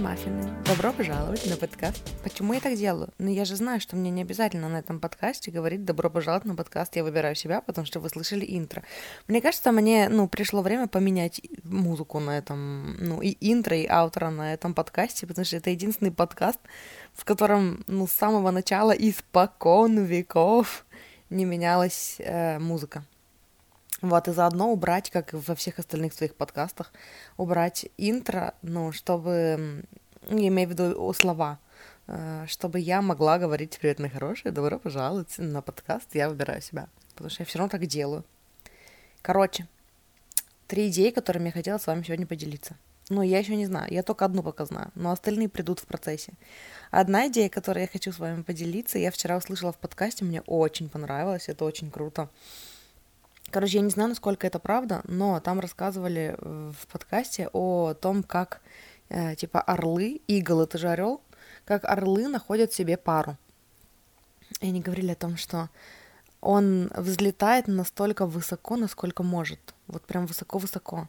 Маффины! Добро пожаловать на подкаст. Почему я так делаю? Ну, я же знаю, что мне не обязательно на этом подкасте говорить «Добро пожаловать на подкаст, я выбираю себя», потому что вы слышали интро. Мне кажется, мне, ну, пришло время поменять музыку на этом, ну, и интро, и аутро на этом подкасте, потому что это единственный подкаст, в котором, ну, с самого начала, испокон веков не менялась э, музыка. Вот, и заодно убрать, как во всех остальных своих подкастах, убрать интро, ну, чтобы, я имею в виду слова, э, чтобы я могла говорить «Привет, мои хорошие, добро пожаловать на подкаст, я выбираю себя», потому что я все равно так делаю. Короче, три идеи, которыми я хотела с вами сегодня поделиться. Ну, я еще не знаю, я только одну пока знаю, но остальные придут в процессе. Одна идея, которой я хочу с вами поделиться, я вчера услышала в подкасте, мне очень понравилось, это очень круто. Короче, я не знаю, насколько это правда, но там рассказывали в подкасте о том, как, э, типа, орлы, игл, это же орел, как орлы находят себе пару. И они говорили о том, что он взлетает настолько высоко, насколько может. Вот прям высоко-высоко.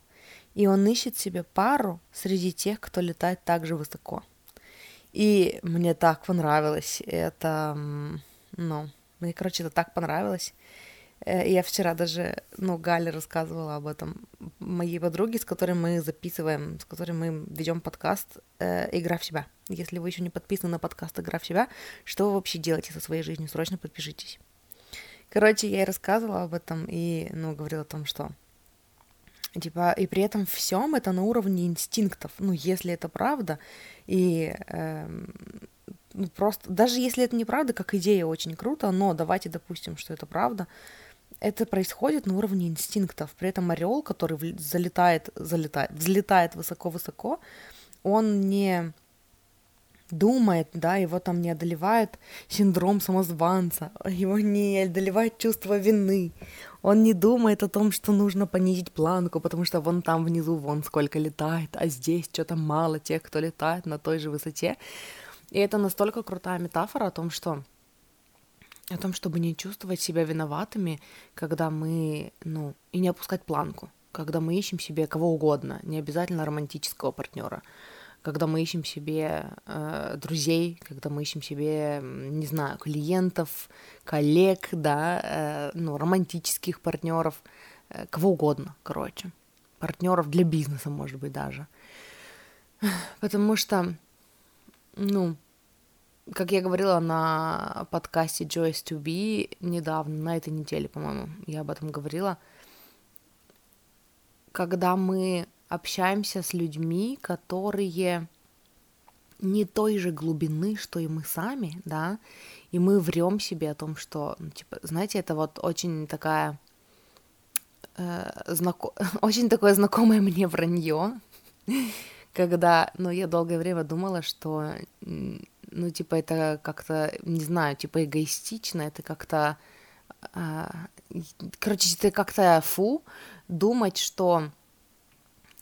И он ищет себе пару среди тех, кто летает так же высоко. И мне так понравилось. Это, ну, мне, короче, это так понравилось. Э, я вчера даже, ну, Галя рассказывала об этом моей подруге, с которой мы записываем, с которой мы ведем подкаст э, «Игра в себя». Если вы еще не подписаны на подкаст «Игра в себя», что вы вообще делаете со своей жизнью? Срочно подпишитесь. Короче, я ей рассказывала об этом и, ну, говорила о том, что типа, и при этом всем это на уровне инстинктов. Ну, если это правда, и э, ну, просто, даже если это неправда, как идея очень круто, но давайте допустим, что это правда, это происходит на уровне инстинктов. При этом орел, который залетает, залетает, взлетает высоко-высоко, он не думает, да, его там не одолевает синдром самозванца, его не одолевает чувство вины, он не думает о том, что нужно понизить планку, потому что вон там внизу вон сколько летает, а здесь что-то мало тех, кто летает на той же высоте. И это настолько крутая метафора о том, что о том, чтобы не чувствовать себя виноватыми, когда мы, ну, и не опускать планку, когда мы ищем себе кого угодно, не обязательно романтического партнера, когда мы ищем себе э, друзей, когда мы ищем себе, не знаю, клиентов, коллег, да, э, ну, романтических партнеров, э, кого угодно, короче, партнеров для бизнеса, может быть, даже. Потому что, ну, как я говорила на подкасте Joyce to Be недавно, на этой неделе, по-моему, я об этом говорила, когда мы общаемся с людьми, которые не той же глубины, что и мы сами, да, и мы врем себе о том, что, ну, типа, знаете, это вот очень такая, э, очень такое знакомое мне вранье, когда, ну, я долгое время думала, что ну, типа, это как-то, не знаю, типа, эгоистично, это как-то, э, короче, это как-то фу думать, что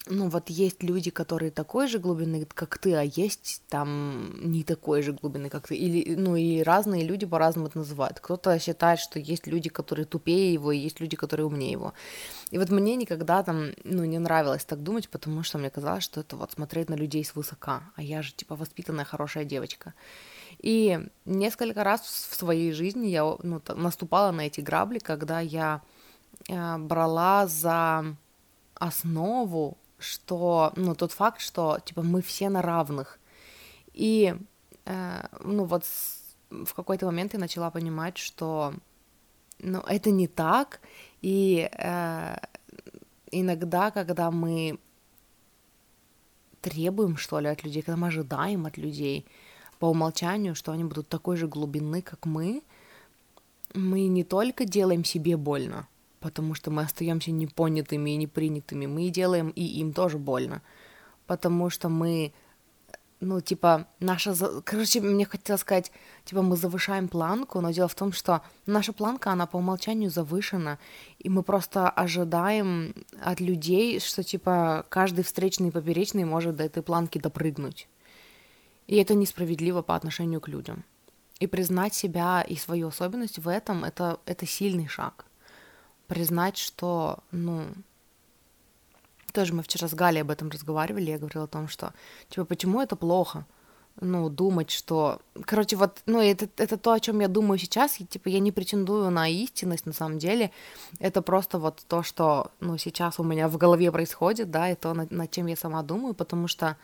ну вот есть люди, которые такой же глубины, как ты, а есть там не такой же глубины, как ты. Или, ну и разные люди по-разному это называют. Кто-то считает, что есть люди, которые тупее его, и есть люди, которые умнее его. И вот мне никогда там, ну, не нравилось так думать, потому что мне казалось, что это вот смотреть на людей свысока, а я же, типа, воспитанная хорошая девочка. И несколько раз в своей жизни я ну, наступала на эти грабли, когда я э, брала за основу что, ну, тот факт, что, типа, мы все на равных. И, э, ну, вот с, в какой-то момент я начала понимать, что, ну, это не так, и э, иногда, когда мы требуем, что ли, от людей, когда мы ожидаем от людей по умолчанию, что они будут такой же глубины, как мы, мы не только делаем себе больно, потому что мы остаемся непонятыми и непринятыми. Мы делаем и им тоже больно, потому что мы ну, типа, наша... Короче, мне хотелось сказать, типа, мы завышаем планку, но дело в том, что наша планка, она по умолчанию завышена, и мы просто ожидаем от людей, что, типа, каждый встречный и поперечный может до этой планки допрыгнуть. И это несправедливо по отношению к людям. И признать себя и свою особенность в этом это, это сильный шаг. Признать, что, ну, тоже мы вчера с Галей об этом разговаривали, я говорила о том, что, типа, почему это плохо? ну, думать, что... Короче, вот, ну, это, это то, о чем я думаю сейчас, и, типа, я не претендую на истинность, на самом деле, это просто вот то, что, ну, сейчас у меня в голове происходит, да, и то, над, над чем я сама думаю, потому что...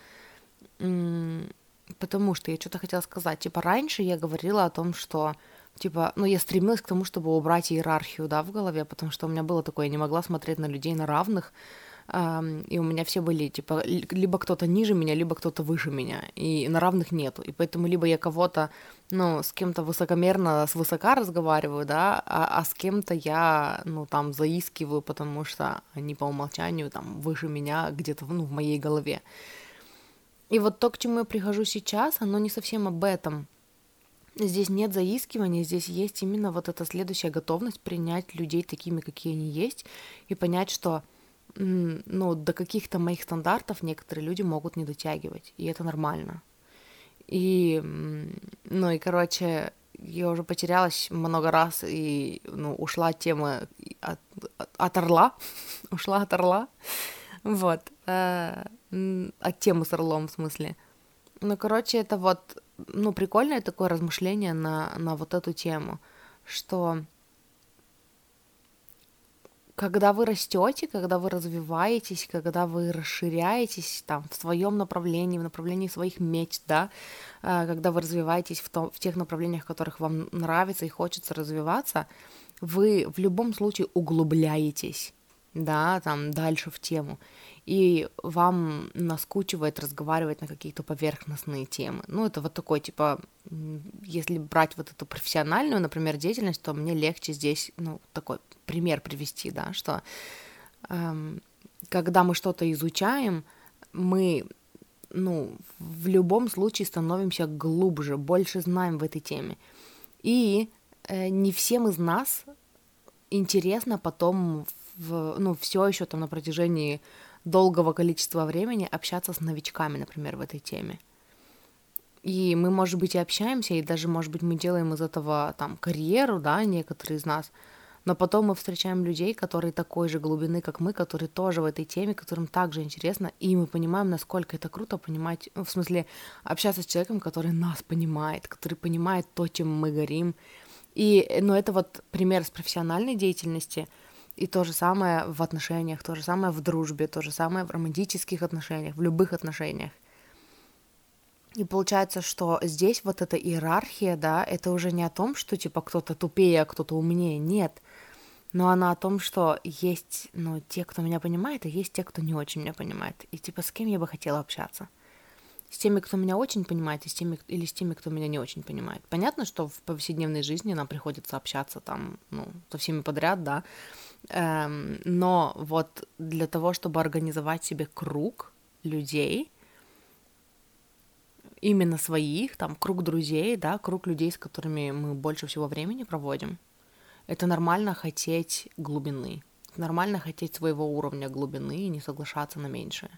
Потому что я что-то хотела сказать, типа, раньше я говорила о том, что типа, ну, я стремилась к тому, чтобы убрать иерархию, да, в голове, потому что у меня было такое, я не могла смотреть на людей на равных, и у меня все были, типа, либо кто-то ниже меня, либо кто-то выше меня, и на равных нету, и поэтому либо я кого-то, ну, с кем-то высокомерно, с высока разговариваю, да, а, а с кем-то я, ну, там, заискиваю, потому что они по умолчанию, там, выше меня где-то, ну, в моей голове. И вот то, к чему я прихожу сейчас, оно не совсем об этом. Здесь нет заискивания, здесь есть именно вот эта следующая готовность принять людей такими, какие они есть, и понять, что ну, до каких-то моих стандартов некоторые люди могут не дотягивать, и это нормально. И, ну, и, короче, я уже потерялась много раз и, ну, ушла от темы от, от орла, ушла от орла, вот, э, от темы с орлом, в смысле. Ну, короче, это вот, ну, прикольное такое размышление на, на вот эту тему, что когда вы растете, когда вы развиваетесь, когда вы расширяетесь там в своем направлении, в направлении своих мечт, да, а, когда вы развиваетесь в, том, в тех направлениях, в которых вам нравится и хочется развиваться, вы в любом случае углубляетесь, да, там дальше в тему и вам наскучивает разговаривать на какие-то поверхностные темы. Ну, это вот такой, типа, если брать вот эту профессиональную, например, деятельность, то мне легче здесь, ну, такой пример привести, да, что эм, когда мы что-то изучаем, мы, ну, в любом случае становимся глубже, больше знаем в этой теме. И э, не всем из нас интересно потом в, ну, все еще там на протяжении долгого количества времени общаться с новичками, например, в этой теме. И мы, может быть, и общаемся, и даже, может быть, мы делаем из этого там карьеру, да, некоторые из нас, но потом мы встречаем людей, которые такой же глубины, как мы, которые тоже в этой теме, которым также интересно, и мы понимаем, насколько это круто понимать, ну, в смысле, общаться с человеком, который нас понимает, который понимает то, чем мы горим. И, ну, это вот пример с профессиональной деятельности — и то же самое в отношениях, то же самое в дружбе, то же самое в романтических отношениях, в любых отношениях. И получается, что здесь вот эта иерархия, да, это уже не о том, что типа кто-то тупее, а кто-то умнее, нет. Но она о том, что есть, ну, те, кто меня понимает, и есть те, кто не очень меня понимает. И типа с кем я бы хотела общаться? С теми, кто меня очень понимает, и с теми, или с теми, кто меня не очень понимает. Понятно, что в повседневной жизни нам приходится общаться там, ну, со всеми подряд, да, но вот для того, чтобы организовать себе круг людей, именно своих, там, круг друзей, да, круг людей, с которыми мы больше всего времени проводим, это нормально хотеть глубины. Нормально хотеть своего уровня глубины и не соглашаться на меньшее.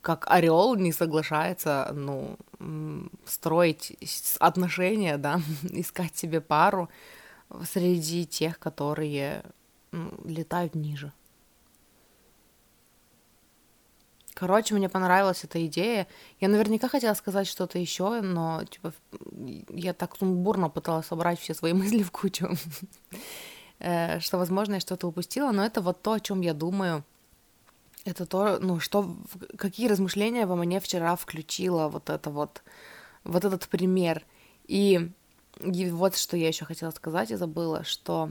Как орел не соглашается, ну, строить отношения, да, искать себе пару среди тех, которые летают ниже. Короче, мне понравилась эта идея. Я наверняка хотела сказать что-то еще, но типа я так сумбурно пыталась собрать все свои мысли в кучу, э, что, возможно, я что-то упустила, но это вот то, о чем я думаю. Это то, ну, что, какие размышления во мне вчера включила вот это вот, вот этот пример. И, и вот что я еще хотела сказать и забыла, что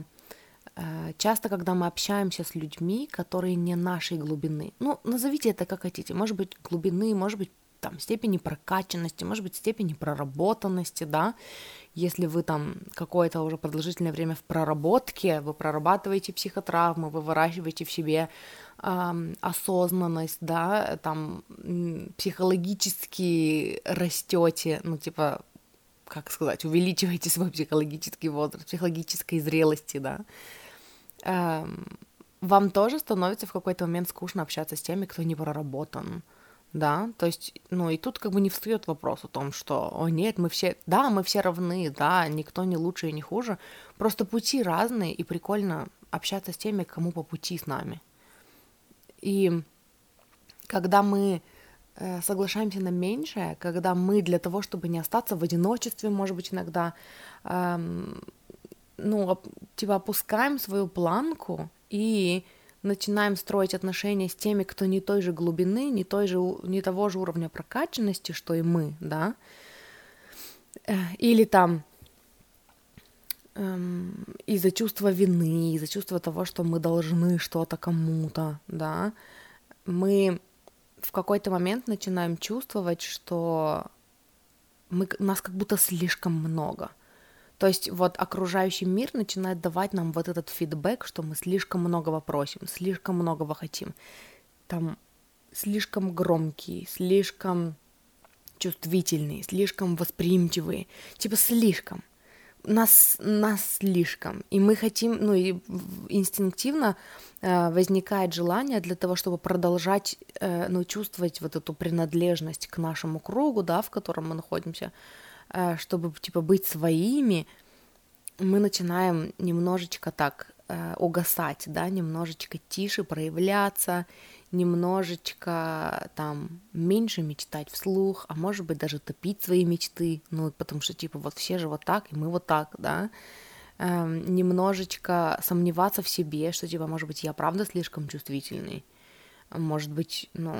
часто, когда мы общаемся с людьми, которые не нашей глубины, ну, назовите это как хотите, может быть, глубины, может быть, там степени прокачанности, может быть степени проработанности, да, если вы там какое-то уже продолжительное время в проработке, вы прорабатываете психотравмы, вы выращиваете в себе э, осознанность, да, там психологически растете, ну типа как сказать, увеличиваете свой психологический возраст, психологической зрелости, да, вам тоже становится в какой-то момент скучно общаться с теми, кто не проработан, да, то есть, ну и тут как бы не встает вопрос о том, что, о нет, мы все, да, мы все равны, да, никто не лучше и не хуже, просто пути разные, и прикольно общаться с теми, кому по пути с нами. И когда мы э, соглашаемся на меньшее, когда мы для того, чтобы не остаться в одиночестве, может быть, иногда, эм, ну, типа опускаем свою планку и начинаем строить отношения с теми, кто не той же глубины, не, той же, не того же уровня прокачанности, что и мы, да, э, или там эм, из-за чувства вины, из-за чувства того, что мы должны что-то кому-то, да, мы в какой-то момент начинаем чувствовать, что мы, нас как будто слишком много – то есть вот окружающий мир начинает давать нам вот этот фидбэк, что мы слишком многого просим, слишком многого хотим. Там слишком громкие, слишком чувствительные, слишком восприимчивые. Типа слишком. Нас, нас слишком. И мы хотим, ну и инстинктивно э, возникает желание для того, чтобы продолжать, э, ну, чувствовать вот эту принадлежность к нашему кругу, да, в котором мы находимся, чтобы, типа, быть своими, мы начинаем немножечко так э, угасать, да, немножечко тише проявляться, немножечко там меньше мечтать вслух, а может быть даже топить свои мечты, ну, потому что, типа, вот все же вот так, и мы вот так, да, э, немножечко сомневаться в себе, что, типа, может быть, я правда слишком чувствительный, может быть, ну,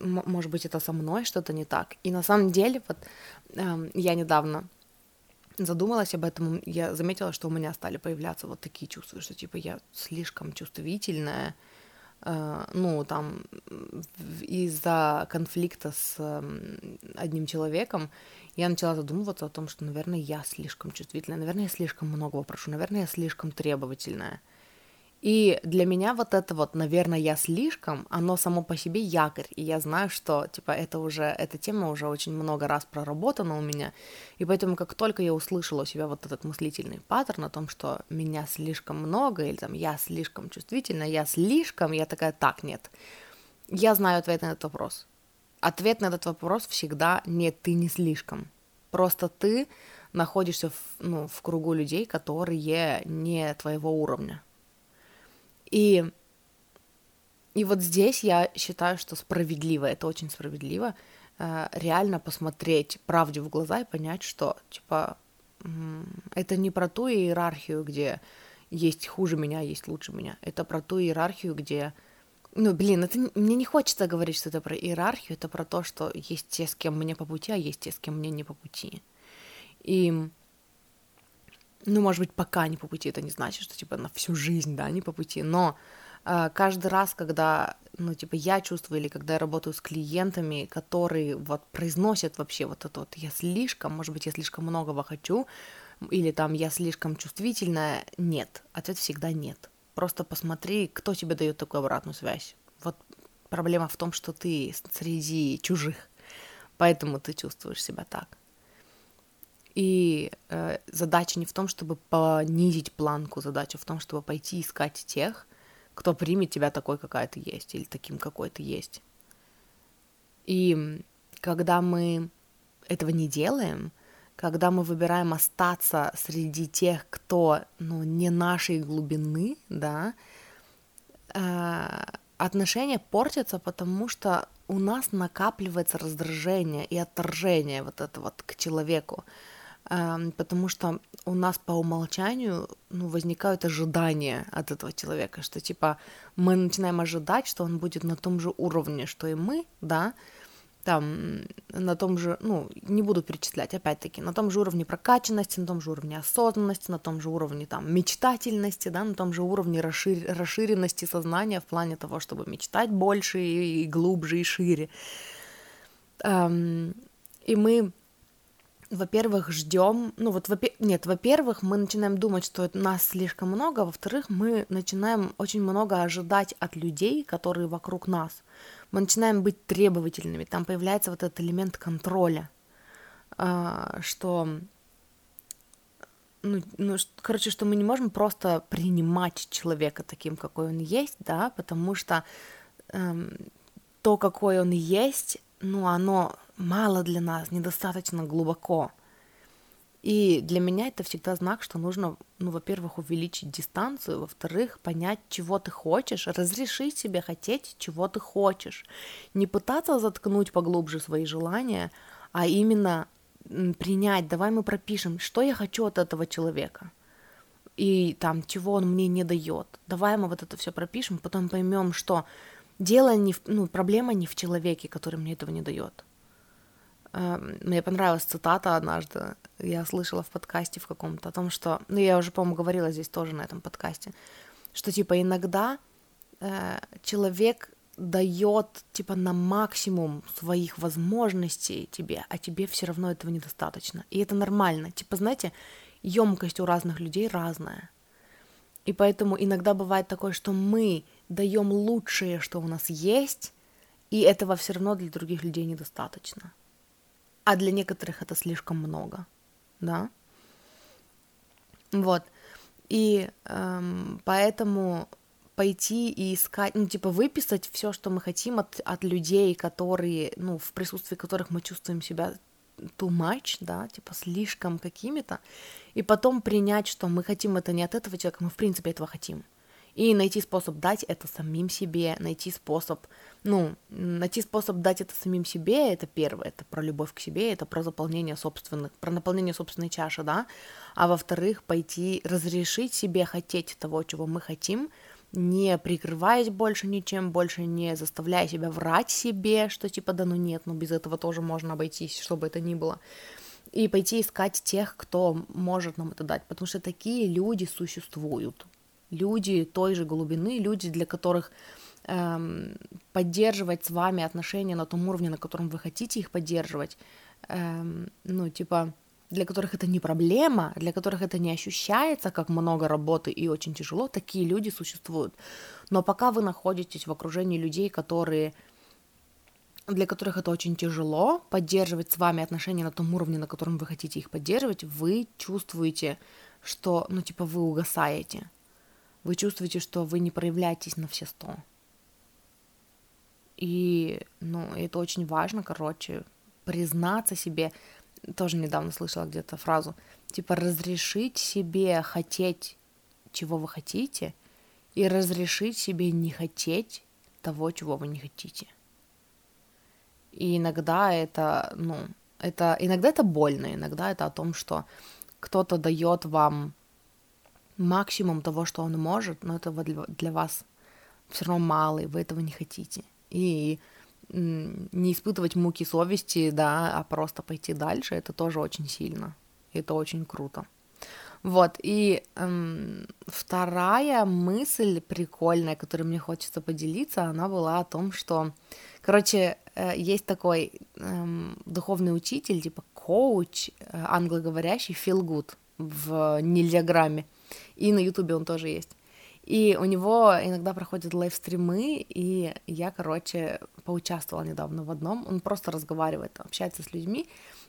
может быть, это со мной что-то не так. И на самом деле, вот э, я недавно задумалась об этом, я заметила, что у меня стали появляться вот такие чувства, что типа я слишком чувствительная, э, ну, там, из-за конфликта с э, одним человеком, я начала задумываться о том, что, наверное, я слишком чувствительная, наверное, я слишком многого прошу, наверное, я слишком требовательная. И для меня вот это вот, наверное, я слишком, оно само по себе якорь, и я знаю, что, типа, это уже, эта тема уже очень много раз проработана у меня, и поэтому как только я услышала у себя вот этот мыслительный паттерн о том, что меня слишком много, или там я слишком чувствительна, я слишком, я такая, так, нет, я знаю ответ на этот вопрос. Ответ на этот вопрос всегда нет, ты не слишком. Просто ты находишься в, ну, в кругу людей, которые не твоего уровня и, и вот здесь я считаю, что справедливо, это очень справедливо, э, реально посмотреть правде в глаза и понять, что, типа, это не про ту иерархию, где есть хуже меня, есть лучше меня. Это про ту иерархию, где... Ну, блин, это мне не хочется говорить, что это про иерархию, это про то, что есть те, с кем мне по пути, а есть те, с кем мне не по пути. И ну, может быть, пока не по пути, это не значит, что, типа, на всю жизнь, да, не по пути, но э, каждый раз, когда, ну, типа, я чувствую, или когда я работаю с клиентами, которые вот произносят вообще вот это вот, я слишком, может быть, я слишком многого хочу, или там я слишком чувствительная, нет, ответ всегда нет. Просто посмотри, кто тебе дает такую обратную связь. Вот проблема в том, что ты среди чужих, поэтому ты чувствуешь себя так. И э, задача не в том, чтобы понизить планку, задача в том, чтобы пойти искать тех, кто примет тебя такой, какая ты есть, или таким, какой ты есть. И когда мы этого не делаем, когда мы выбираем остаться среди тех, кто ну, не нашей глубины, да, э, отношения портятся, потому что у нас накапливается раздражение и отторжение вот это вот к человеку потому что у нас по умолчанию ну, возникают ожидания от этого человека, что типа мы начинаем ожидать, что он будет на том же уровне, что и мы, да, там на том же, ну, не буду перечислять, опять-таки, на том же уровне прокачанности, на том же уровне осознанности, на том же уровне там мечтательности, да, на том же уровне расшир... расширенности сознания в плане того, чтобы мечтать больше и, и глубже и шире. Эм, и мы во-первых, ждем, ну вот, во нет, во-первых, мы начинаем думать, что нас слишком много, во-вторых, мы начинаем очень много ожидать от людей, которые вокруг нас. Мы начинаем быть требовательными, там появляется вот этот элемент контроля, а, что, ну, ну, короче, что мы не можем просто принимать человека таким, какой он есть, да, потому что эм, то, какой он есть, ну, оно мало для нас, недостаточно глубоко. И для меня это всегда знак, что нужно, ну, во-первых, увеличить дистанцию, во-вторых, понять, чего ты хочешь, разрешить себе хотеть, чего ты хочешь. Не пытаться заткнуть поглубже свои желания, а именно принять, давай мы пропишем, что я хочу от этого человека. И там, чего он мне не дает. Давай мы вот это все пропишем, потом поймем, что дело не в, ну, проблема не в человеке, который мне этого не дает мне понравилась цитата однажды, я слышала в подкасте в каком-то о том, что, ну я уже, по-моему, говорила здесь тоже на этом подкасте, что типа иногда э, человек дает типа на максимум своих возможностей тебе, а тебе все равно этого недостаточно. И это нормально. Типа, знаете, емкость у разных людей разная. И поэтому иногда бывает такое, что мы даем лучшее, что у нас есть, и этого все равно для других людей недостаточно а для некоторых это слишком много, да. Вот. И эм, поэтому пойти и искать, ну, типа, выписать все, что мы хотим от, от людей, которые, ну, в присутствии которых мы чувствуем себя too much, да, типа, слишком какими-то, и потом принять, что мы хотим это не от этого человека, мы, в принципе, этого хотим и найти способ дать это самим себе, найти способ, ну, найти способ дать это самим себе, это первое, это про любовь к себе, это про заполнение собственных, про наполнение собственной чаши, да, а во-вторых, пойти разрешить себе хотеть того, чего мы хотим, не прикрываясь больше ничем, больше не заставляя себя врать себе, что типа да ну нет, ну без этого тоже можно обойтись, чтобы это ни было, и пойти искать тех, кто может нам это дать, потому что такие люди существуют, люди той же глубины, люди, для которых эм, поддерживать с вами отношения на том уровне, на котором вы хотите их поддерживать, эм, ну, типа, для которых это не проблема, для которых это не ощущается как много работы и очень тяжело, такие люди существуют. Но пока вы находитесь в окружении людей, которые для которых это очень тяжело поддерживать с вами отношения на том уровне, на котором вы хотите их поддерживать, вы чувствуете, что, ну, типа, вы угасаете вы чувствуете, что вы не проявляетесь на все сто. И, ну, это очень важно, короче, признаться себе, тоже недавно слышала где-то фразу, типа разрешить себе хотеть, чего вы хотите, и разрешить себе не хотеть того, чего вы не хотите. И иногда это, ну, это, иногда это больно, иногда это о том, что кто-то дает вам максимум того, что он может, но этого для вас все равно мало, и вы этого не хотите. И не испытывать муки совести, да, а просто пойти дальше, это тоже очень сильно. Это очень круто. Вот, и эм, вторая мысль прикольная, которой мне хочется поделиться, она была о том, что, короче, э, есть такой эм, духовный учитель, типа коуч, э, англоговорящий, good в нельзяграмме. И на Ютубе он тоже есть. И у него иногда проходят лайвстримы, и я, короче, поучаствовала недавно в одном. Он просто разговаривает, общается с людьми,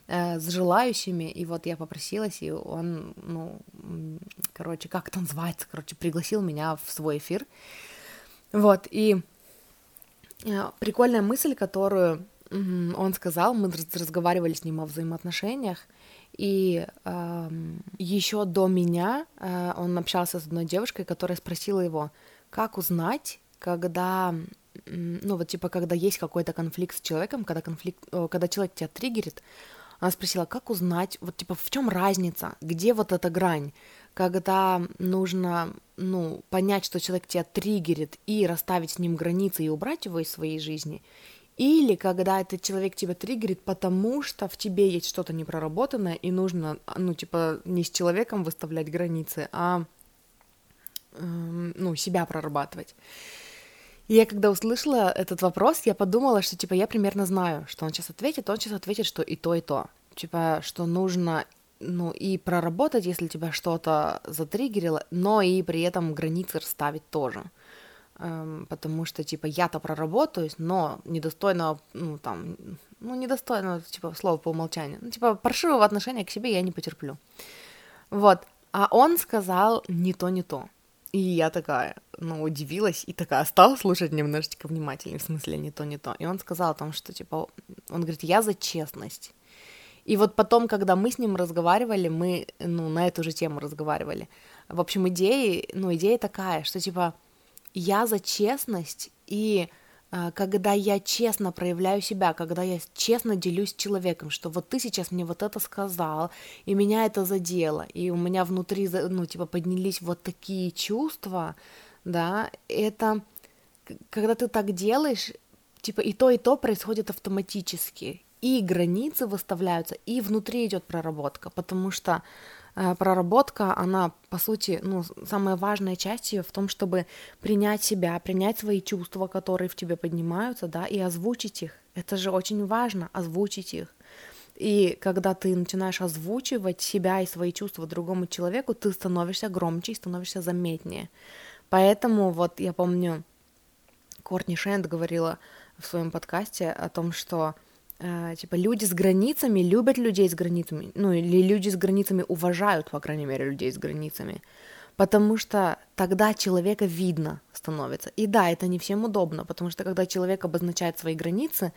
э, с желающими, и вот я попросилась, и он, ну, короче, как это называется, короче, пригласил меня в свой эфир. Вот, и э, прикольная мысль, которую он сказал, мы разговаривали с ним о взаимоотношениях, и э, еще до меня э, он общался с одной девушкой, которая спросила его, как узнать, когда, ну вот типа, когда есть какой-то конфликт с человеком, когда конфликт, когда человек тебя триггерит, она спросила, как узнать, вот типа, в чем разница, где вот эта грань, когда нужно, ну, понять, что человек тебя триггерит и расставить с ним границы и убрать его из своей жизни, или когда этот человек тебя триггерит, потому что в тебе есть что-то непроработанное, и нужно, ну, типа, не с человеком выставлять границы, а, э, ну, себя прорабатывать. я когда услышала этот вопрос, я подумала, что, типа, я примерно знаю, что он сейчас ответит, он сейчас ответит, что и то, и то. Типа, что нужно, ну, и проработать, если тебя что-то затриггерило, но и при этом границы расставить тоже. Эм, потому что, типа, я-то проработаюсь, но недостойного, ну, там, ну, недостойного, типа, слова по умолчанию. Ну, типа, паршивого отношения к себе я не потерплю. Вот. А он сказал не то, не то. И я такая, ну, удивилась и такая стала слушать немножечко внимательнее, в смысле не то, не то. И он сказал о том, что, типа, он говорит, я за честность. И вот потом, когда мы с ним разговаривали, мы, ну, на эту же тему разговаривали. В общем, идея, ну, идея такая, что, типа, я за честность, и э, когда я честно проявляю себя, когда я честно делюсь с человеком, что вот ты сейчас мне вот это сказал, и меня это задело, и у меня внутри, ну, типа, поднялись вот такие чувства, да, это, когда ты так делаешь, типа, и то, и то происходит автоматически, и границы выставляются, и внутри идет проработка, потому что проработка, она, по сути, ну, самая важная часть ее в том, чтобы принять себя, принять свои чувства, которые в тебе поднимаются, да, и озвучить их. Это же очень важно, озвучить их. И когда ты начинаешь озвучивать себя и свои чувства другому человеку, ты становишься громче и становишься заметнее. Поэтому вот я помню, Кортни Шенд говорила в своем подкасте о том, что э, типа люди с границами любят людей с границами, ну или люди с границами уважают, по крайней мере, людей с границами, потому что тогда человека видно становится. И да, это не всем удобно, потому что когда человек обозначает свои границы,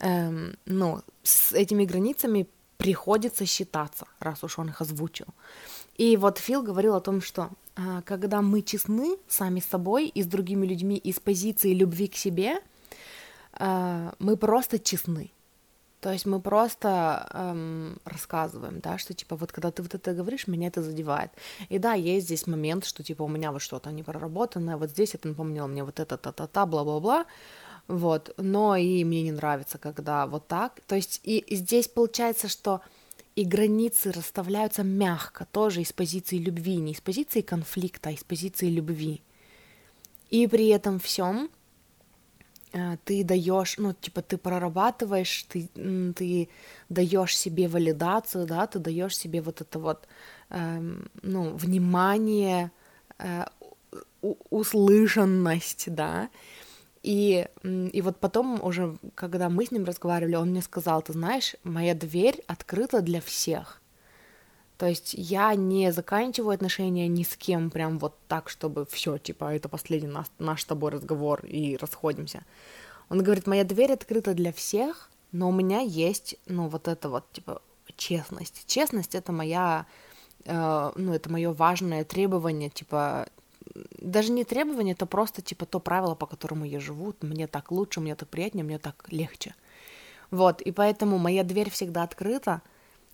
эм, ну, с этими границами приходится считаться, раз уж он их озвучил. И вот Фил говорил о том, что э, когда мы честны сами с собой и с другими людьми из позиции любви к себе, э, мы просто честны. То есть мы просто эм, рассказываем, да, что типа вот когда ты вот это говоришь, меня это задевает. И да, есть здесь момент, что типа у меня вот что-то не проработанное, вот здесь это напомнило мне вот это, та-та-та, бла-бла-бла, вот. Но и мне не нравится, когда вот так. То есть и здесь получается, что и границы расставляются мягко, тоже из позиции любви, не из позиции конфликта, а из позиции любви. И при этом всем ты даешь, ну, типа, ты прорабатываешь, ты, ты даешь себе валидацию, да, ты даешь себе вот это вот, эм, ну, внимание, э, услышанность, да, и, и вот потом уже, когда мы с ним разговаривали, он мне сказал, ты знаешь, моя дверь открыта для всех, то есть я не заканчиваю отношения ни с кем прям вот так, чтобы все, типа, это последний наш, наш с тобой разговор и расходимся. Он говорит, моя дверь открыта для всех, но у меня есть, ну, вот это вот, типа, честность. Честность — это моя, э, ну, это мое важное требование, типа, даже не требование, это просто, типа, то правило, по которому я живу, мне так лучше, мне так приятнее, мне так легче. Вот, и поэтому моя дверь всегда открыта,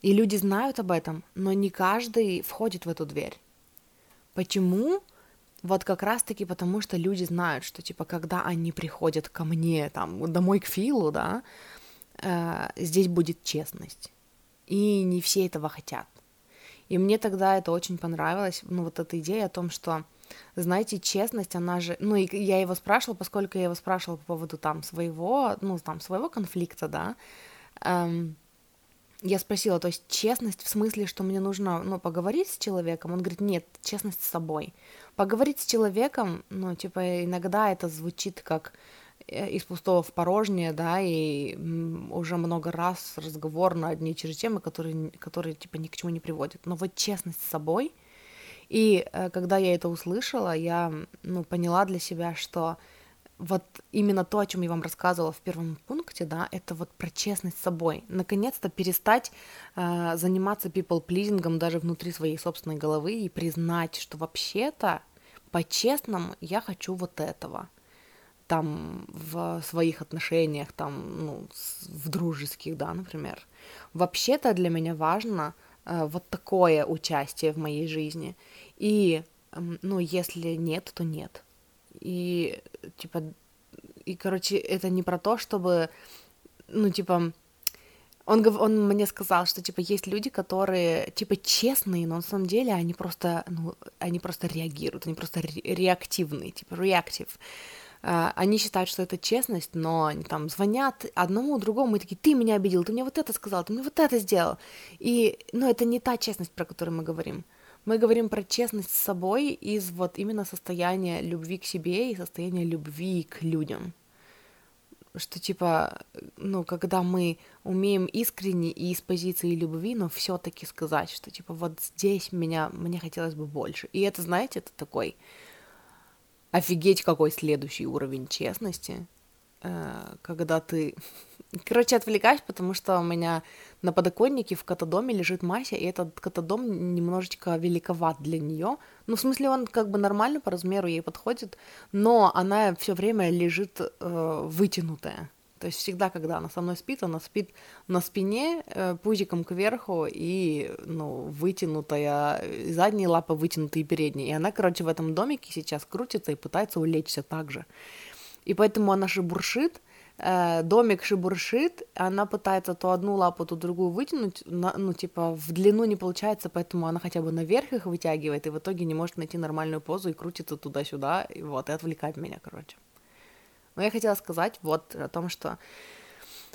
и люди знают об этом, но не каждый входит в эту дверь. Почему? Вот как раз-таки потому, что люди знают, что, типа, когда они приходят ко мне, там, домой к Филу, да, э, здесь будет честность. И не все этого хотят. И мне тогда это очень понравилось, ну, вот эта идея о том, что, знаете, честность, она же, ну, и я его спрашивала, поскольку я его спрашивала по поводу там своего, ну, там, своего конфликта, да, эм, я спросила, то есть честность в смысле, что мне нужно, ну, поговорить с человеком? Он говорит, нет, честность с собой. Поговорить с человеком, ну, типа, иногда это звучит как э, из пустого в порожнее, да, и уже много раз разговор на одни и те же темы, которые, которые, типа, ни к чему не приводят. Но вот честность с собой, и э, когда я это услышала, я, ну, поняла для себя, что вот именно то, о чем я вам рассказывала в первом пункте, да, это вот про честность с собой. Наконец-то перестать э, заниматься people-pleasing даже внутри своей собственной головы и признать, что вообще-то по-честному я хочу вот этого там в своих отношениях, там, ну, в дружеских, да, например. Вообще-то для меня важно э, вот такое участие в моей жизни. И, э, ну, если нет, то нет. И, типа, и, короче, это не про то, чтобы, ну, типа, он, он мне сказал, что, типа, есть люди, которые, типа, честные, но на самом деле они просто, ну, они просто реагируют, они просто ре- реактивные, типа, реактив. э, они считают, что это честность, но они там звонят одному, другому и такие, ты меня обидел, ты мне вот это сказал, ты мне вот это сделал. И, ну, это не та честность, про которую мы говорим. Мы говорим про честность с собой из вот именно состояния любви к себе и состояния любви к людям. Что типа, ну, когда мы умеем искренне и из позиции любви, но все-таки сказать, что типа вот здесь меня, мне хотелось бы больше. И это, знаете, это такой офигеть какой следующий уровень честности, э, когда ты Короче, отвлекаюсь, потому что у меня на подоконнике в катадоме лежит Мася, и этот катадом немножечко великоват для нее. Ну, в смысле, он как бы нормально по размеру ей подходит, но она все время лежит э, вытянутая. То есть всегда, когда она со мной спит, она спит на спине, э, пузиком кверху и, ну, вытянутая, задние лапы вытянутые передние. И она, короче, в этом домике сейчас крутится и пытается улечься так же. И поэтому она шебуршит, э, домик шебуршит, она пытается то одну лапу, то другую вытянуть, на, ну, типа, в длину не получается, поэтому она хотя бы наверх их вытягивает, и в итоге не может найти нормальную позу и крутится туда-сюда, и вот, и отвлекает меня, короче. Но я хотела сказать вот о том, что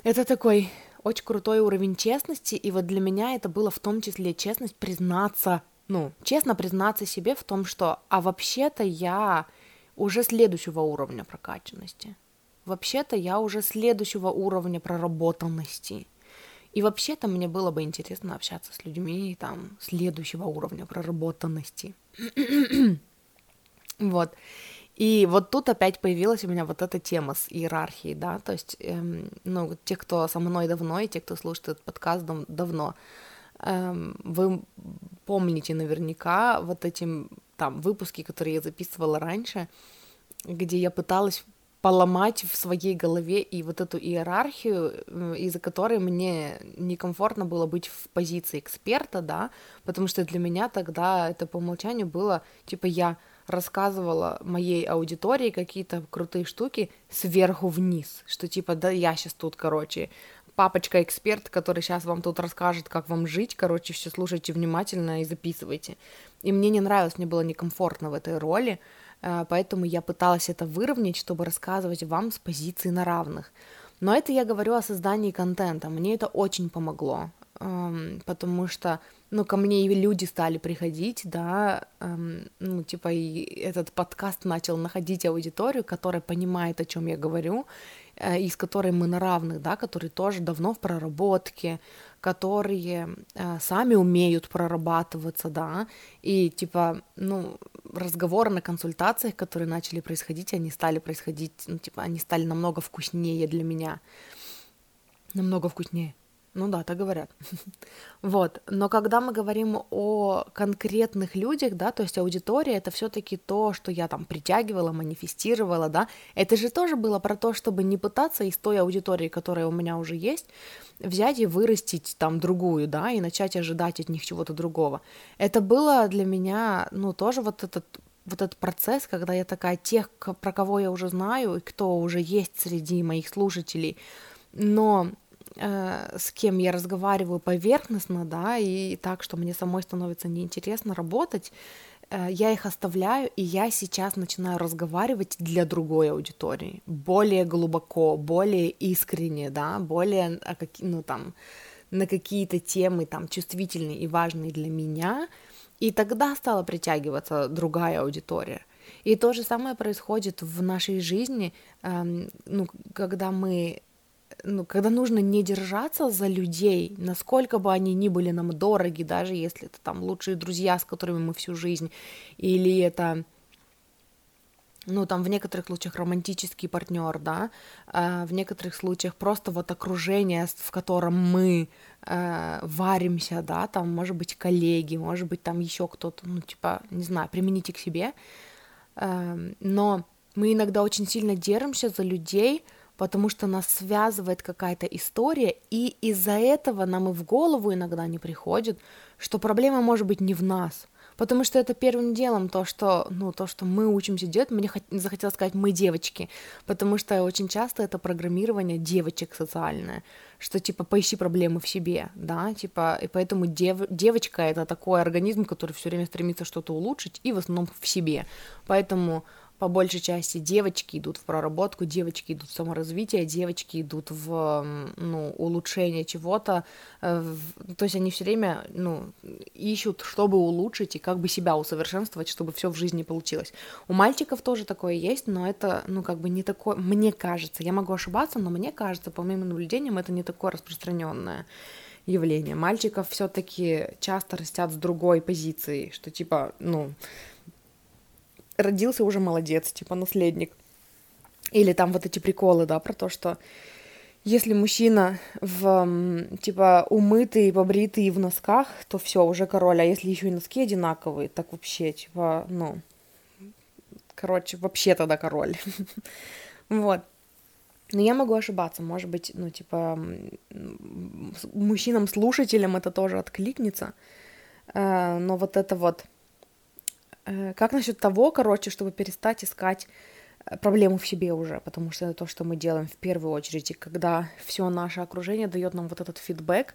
это такой очень крутой уровень честности, и вот для меня это было в том числе честность признаться, ну, честно признаться себе в том, что, а вообще-то я уже следующего уровня прокачанности вообще-то я уже следующего уровня проработанности. И вообще-то мне было бы интересно общаться с людьми там следующего уровня проработанности. вот. И вот тут опять появилась у меня вот эта тема с иерархией, да, то есть, эм, ну, те, кто со мной давно, и те, кто слушает этот подкаст дав- давно, эм, вы помните наверняка вот эти там выпуски, которые я записывала раньше, где я пыталась поломать в своей голове и вот эту иерархию, из-за которой мне некомфортно было быть в позиции эксперта, да, потому что для меня тогда это по умолчанию было, типа, я рассказывала моей аудитории какие-то крутые штуки сверху вниз, что типа, да, я сейчас тут, короче, папочка-эксперт, который сейчас вам тут расскажет, как вам жить, короче, все слушайте внимательно и записывайте. И мне не нравилось, мне было некомфортно в этой роли, поэтому я пыталась это выровнять, чтобы рассказывать вам с позиции на равных. Но это я говорю о создании контента, мне это очень помогло, эм, потому что, ну, ко мне и люди стали приходить, да, эм, ну, типа, и этот подкаст начал находить аудиторию, которая понимает, о чем я говорю, э, и с которой мы на равных, да, которые тоже давно в проработке, которые э, сами умеют прорабатываться, да, и типа, ну, разговоры на консультациях, которые начали происходить, они стали происходить, ну, типа, они стали намного вкуснее для меня, намного вкуснее. Ну да, так говорят. вот. Но когда мы говорим о конкретных людях, да, то есть аудитория, это все-таки то, что я там притягивала, манифестировала, да, это же тоже было про то, чтобы не пытаться из той аудитории, которая у меня уже есть, взять и вырастить там другую, да, и начать ожидать от них чего-то другого. Это было для меня, ну, тоже вот этот вот этот процесс, когда я такая, тех, про кого я уже знаю, и кто уже есть среди моих слушателей, но с кем я разговариваю поверхностно, да, и так, что мне самой становится неинтересно работать, э, я их оставляю, и я сейчас начинаю разговаривать для другой аудитории, более глубоко, более искренне, да, более, ну, там, на какие-то темы там чувствительные и важные для меня, и тогда стала притягиваться другая аудитория. И то же самое происходит в нашей жизни, эм, ну, когда мы ну, когда нужно не держаться за людей, насколько бы они ни были нам дороги, даже если это там лучшие друзья, с которыми мы всю жизнь, или это ну, там в некоторых случаях романтический партнер, да, э, в некоторых случаях просто вот окружение, в котором мы э, варимся, да, там, может быть, коллеги, может быть, там еще кто-то, ну, типа, не знаю, примените к себе, э, но мы иногда очень сильно держимся за людей, потому что нас связывает какая-то история, и из-за этого нам и в голову иногда не приходит, что проблема может быть не в нас, потому что это первым делом то, что, ну, то, что мы учимся делать, мне захотелось сказать мы девочки, потому что очень часто это программирование девочек социальное, что типа поищи проблемы в себе, да, типа, и поэтому дев, девочка это такой организм, который все время стремится что-то улучшить, и в основном в себе, поэтому по большей части девочки идут в проработку, девочки идут в саморазвитие, девочки идут в ну, улучшение чего-то. Э, то есть они все время ну, ищут, чтобы улучшить и как бы себя усовершенствовать, чтобы все в жизни получилось. У мальчиков тоже такое есть, но это, ну, как бы не такое, мне кажется, я могу ошибаться, но мне кажется, по моим наблюдениям, это не такое распространенное явление. Мальчиков все-таки часто растят с другой позиции, что типа, ну, родился уже молодец, типа наследник. Или там вот эти приколы, да, про то, что если мужчина в типа умытый, побритый и в носках, то все, уже король. А если еще и носки одинаковые, так вообще, типа, ну, короче, вообще тогда король. вот. Но я могу ошибаться, может быть, ну, типа, мужчинам-слушателям это тоже откликнется. Э, но вот это вот как насчет того, короче, чтобы перестать искать э, проблему в себе уже, потому что это то, что мы делаем в первую очередь, и когда все наше окружение дает нам вот этот фидбэк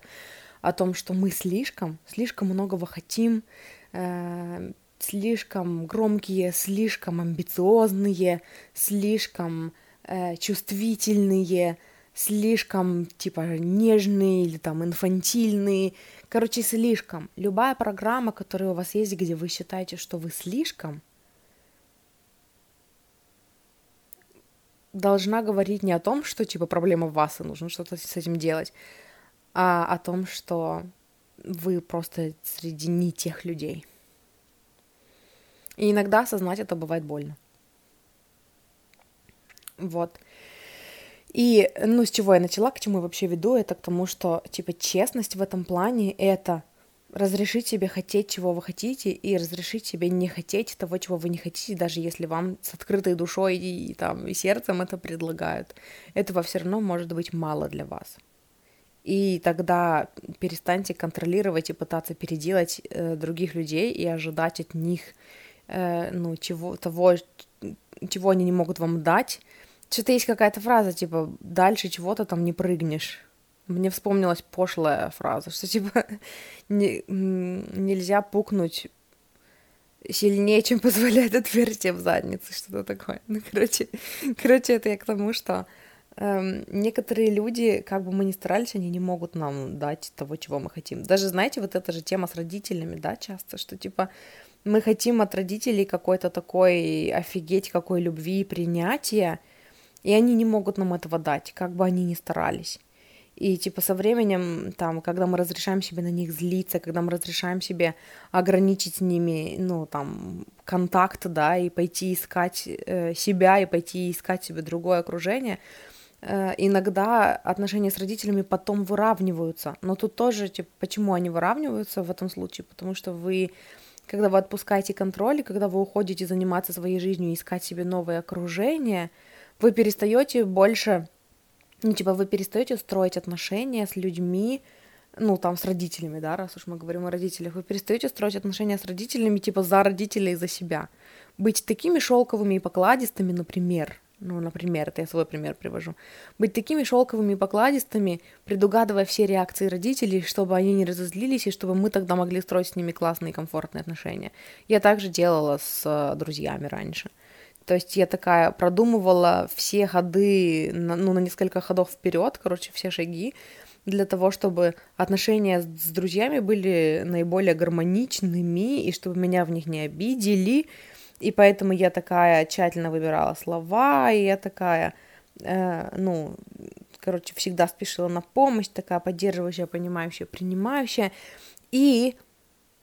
о том, что мы слишком, слишком многого хотим, э, слишком громкие, слишком амбициозные, слишком э, чувствительные, слишком, типа, нежные или там инфантильные. Короче, слишком. Любая программа, которая у вас есть, где вы считаете, что вы слишком, должна говорить не о том, что, типа, проблема в вас, и нужно что-то с этим делать, а о том, что вы просто среди не тех людей. И иногда осознать это бывает больно. Вот. И, ну, с чего я начала, к чему я вообще веду, это к тому, что, типа, честность в этом плане — это разрешить себе хотеть, чего вы хотите, и разрешить себе не хотеть того, чего вы не хотите, даже если вам с открытой душой и, и там, и сердцем это предлагают. Этого все равно может быть мало для вас. И тогда перестаньте контролировать и пытаться переделать э, других людей и ожидать от них э, ну, чего, того, чего они не могут вам дать, что-то есть какая-то фраза, типа, дальше чего-то там не прыгнешь. Мне вспомнилась пошлая фраза, что, типа, не, нельзя пукнуть сильнее, чем позволяет отверстие в заднице, что-то такое. Ну, короче, короче, это я к тому, что эм, некоторые люди, как бы мы ни старались, они не могут нам дать того, чего мы хотим. Даже, знаете, вот эта же тема с родителями, да, часто, что, типа, мы хотим от родителей какой-то такой офигеть какой любви и принятия, и они не могут нам этого дать, как бы они ни старались. И типа со временем, там, когда мы разрешаем себе на них злиться, когда мы разрешаем себе ограничить с ними, ну, там, контакт, да, и пойти искать э, себя, и пойти искать себе другое окружение, э, иногда отношения с родителями потом выравниваются. Но тут тоже, типа, почему они выравниваются в этом случае? Потому что вы, когда вы отпускаете контроль, и когда вы уходите заниматься своей жизнью и искать себе новое окружение – вы перестаете больше, ну, типа, вы перестаете строить отношения с людьми, ну, там, с родителями, да, раз уж мы говорим о родителях, вы перестаете строить отношения с родителями, типа, за родителей и за себя. Быть такими шелковыми и покладистыми, например, ну, например, это я свой пример привожу, быть такими шелковыми и покладистыми, предугадывая все реакции родителей, чтобы они не разозлились, и чтобы мы тогда могли строить с ними классные и комфортные отношения. Я также делала с э, друзьями раньше. То есть я такая продумывала все ходы, ну, на несколько ходов вперед, короче, все шаги, для того, чтобы отношения с друзьями были наиболее гармоничными, и чтобы меня в них не обидели. И поэтому я такая тщательно выбирала слова, и я такая, э, ну, короче, всегда спешила на помощь, такая поддерживающая, понимающая, принимающая. И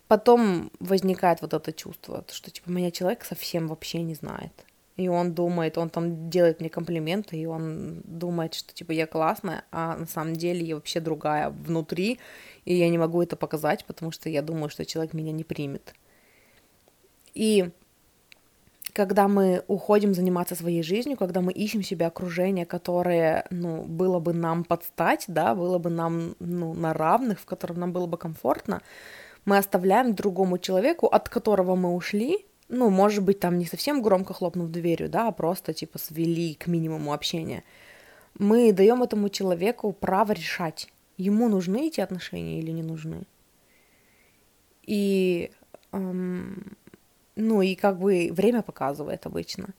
потом возникает вот это чувство, что, типа, меня человек совсем вообще не знает и он думает, он там делает мне комплименты, и он думает, что типа я классная, а на самом деле я вообще другая внутри, и я не могу это показать, потому что я думаю, что человек меня не примет. И когда мы уходим заниматься своей жизнью, когда мы ищем себе окружение, которое, ну, было бы нам подстать, да, было бы нам, ну, на равных, в котором нам было бы комфортно, мы оставляем другому человеку, от которого мы ушли, ну, может быть, там не совсем громко хлопнув дверью, да, а просто, типа, свели к минимуму общения, мы даем этому человеку право решать, ему нужны эти отношения или не нужны. И, эм, ну, и как бы время показывает обычно.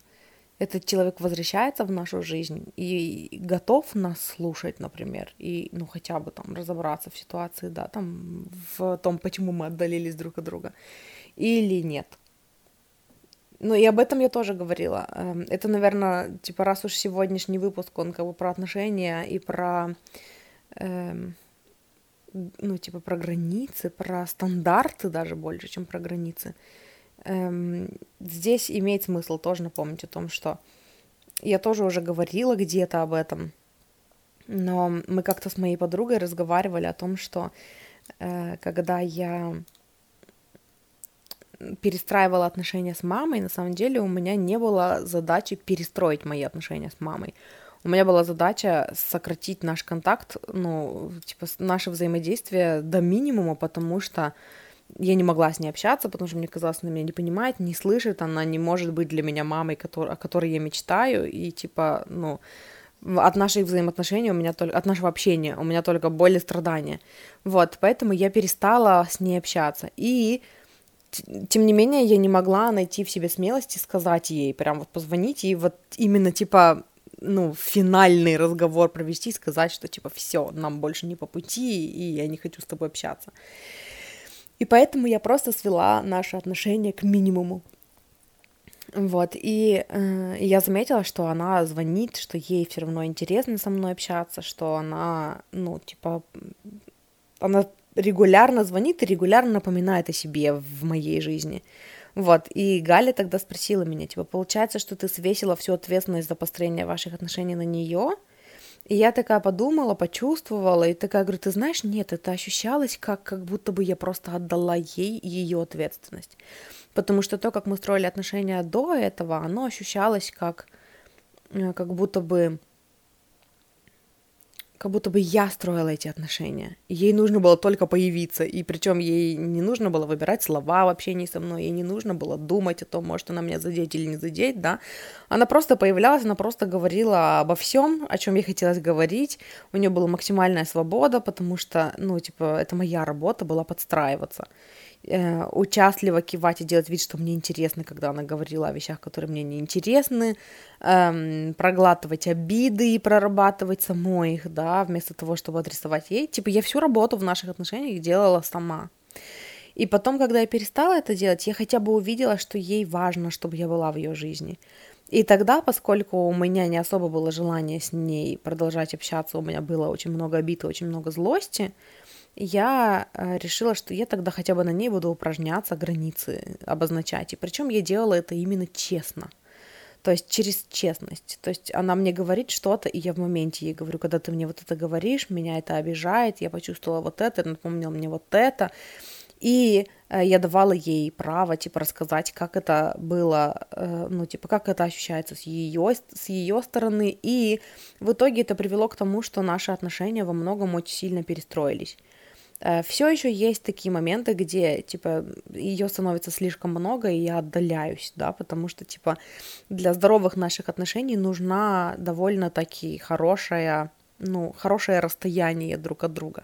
этот человек возвращается в нашу жизнь и готов нас слушать, например, и, ну, хотя бы там разобраться в ситуации, да, там, в том, почему мы отдалились друг от друга, или нет. Ну, и об этом я тоже говорила. Эм, это, наверное, типа, раз уж сегодняшний выпуск, он как бы про отношения и про, эм, ну, типа, про границы, про стандарты даже больше, чем про границы эм, здесь имеет смысл тоже напомнить о том, что я тоже уже говорила где-то об этом, но мы как-то с моей подругой разговаривали о том, что э, когда я перестраивала отношения с мамой, на самом деле у меня не было задачи перестроить мои отношения с мамой. У меня была задача сократить наш контакт, ну, типа, наше взаимодействие до минимума, потому что я не могла с ней общаться, потому что мне казалось, она меня не понимает, не слышит, она не может быть для меня мамой, о которой я мечтаю, и типа, ну, от наших взаимоотношений у меня только, от нашего общения у меня только боль и страдания. Вот, поэтому я перестала с ней общаться. И тем не менее, я не могла найти в себе смелости сказать ей, прям вот позвонить и вот именно типа ну, финальный разговор провести и сказать, что типа все, нам больше не по пути, и я не хочу с тобой общаться. И поэтому я просто свела наши отношения к минимуму. Вот, и э, я заметила, что она звонит, что ей все равно интересно со мной общаться, что она, ну, типа, она регулярно звонит и регулярно напоминает о себе в моей жизни. Вот, и Галя тогда спросила меня, типа, получается, что ты свесила всю ответственность за построение ваших отношений на нее? И я такая подумала, почувствовала, и такая говорю, ты знаешь, нет, это ощущалось как, как будто бы я просто отдала ей ее ответственность. Потому что то, как мы строили отношения до этого, оно ощущалось как, э, как будто бы как будто бы я строила эти отношения. Ей нужно было только появиться, и причем ей не нужно было выбирать слова в общении со мной, ей не нужно было думать о том, может она меня задеть или не задеть, да. Она просто появлялась, она просто говорила обо всем, о чем ей хотелось говорить. У нее была максимальная свобода, потому что, ну, типа, это моя работа была подстраиваться. Э, участливо кивать и делать вид, что мне интересно, когда она говорила о вещах, которые мне не интересны, эм, проглатывать обиды и прорабатывать самой их, да, вместо того, чтобы адресовать ей. Типа я всю работу в наших отношениях делала сама. И потом, когда я перестала это делать, я хотя бы увидела, что ей важно, чтобы я была в ее жизни. И тогда, поскольку у меня не особо было желания с ней продолжать общаться, у меня было очень много обид и очень много злости, я э, решила, что я тогда хотя бы на ней буду упражняться, границы обозначать. И причем я делала это именно честно. То есть через честность. То есть она мне говорит что-то, и я в моменте ей говорю, когда ты мне вот это говоришь, меня это обижает, я почувствовала вот это, напомнил мне вот это. И э, я давала ей право, типа, рассказать, как это было, э, ну, типа, как это ощущается с ее, с ее стороны. И в итоге это привело к тому, что наши отношения во многом очень сильно перестроились. Э, все еще есть такие моменты, где, типа, ее становится слишком много, и я отдаляюсь, да, потому что, типа, для здоровых наших отношений нужна довольно-таки хорошая, ну, хорошее расстояние друг от друга.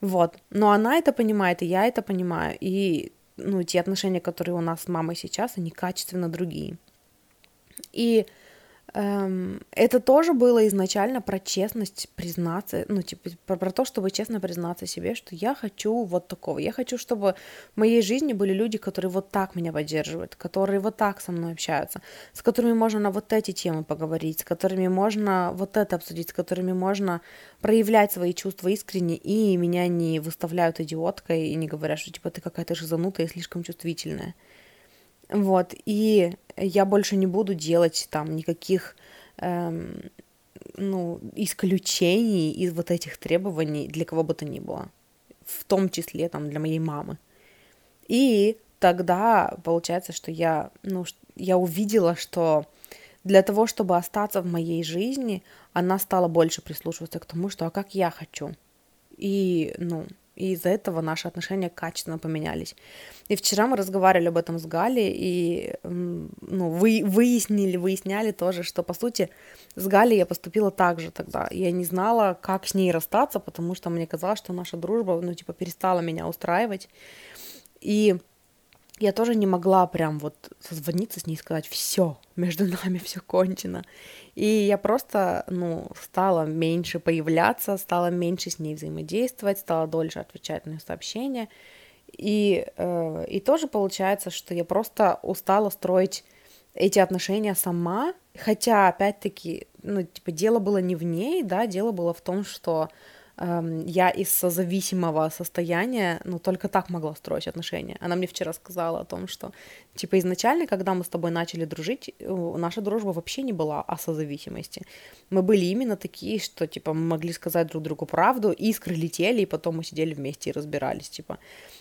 Вот. Но она это понимает, и я это понимаю. И, ну, те отношения, которые у нас с мамой сейчас, они качественно другие. И это тоже было изначально про честность признаться, ну, типа, про, про то, чтобы честно признаться себе, что я хочу вот такого. Я хочу, чтобы в моей жизни были люди, которые вот так меня поддерживают, которые вот так со мной общаются, с которыми можно на вот эти темы поговорить, с которыми можно вот это обсудить, с которыми можно проявлять свои чувства искренне, и меня не выставляют идиоткой и не говорят, что, типа, ты какая-то шизанутая и слишком чувствительная. Вот, и я больше не буду делать там никаких эм, ну, исключений из вот этих требований для кого бы то ни было, в том числе там для моей мамы. И тогда получается, что я, ну, я увидела, что для того, чтобы остаться в моей жизни, она стала больше прислушиваться к тому, что а как я хочу. И, ну, и из-за этого наши отношения качественно поменялись. И вчера мы разговаривали об этом с Галей, и ну, вы, выяснили, выясняли тоже, что, по сути, с Галей я поступила так же тогда. Я не знала, как с ней расстаться, потому что мне казалось, что наша дружба, ну, типа, перестала меня устраивать. И я тоже не могла прям вот созвониться с ней и сказать, все, между нами все кончено. И я просто, ну, стала меньше появляться, стала меньше с ней взаимодействовать, стала дольше отвечать на сообщения. И, э, и тоже получается, что я просто устала строить эти отношения сама, хотя, опять-таки, ну, типа, дело было не в ней, да, дело было в том, что я из созависимого состояния, ну, только так могла строить отношения. Она мне вчера сказала о том, что, типа, изначально, когда мы с тобой начали дружить, наша дружба вообще не была о созависимости. Мы были именно такие, что, типа, мы могли сказать друг другу правду, искры летели, и потом мы сидели вместе и разбирались, типа.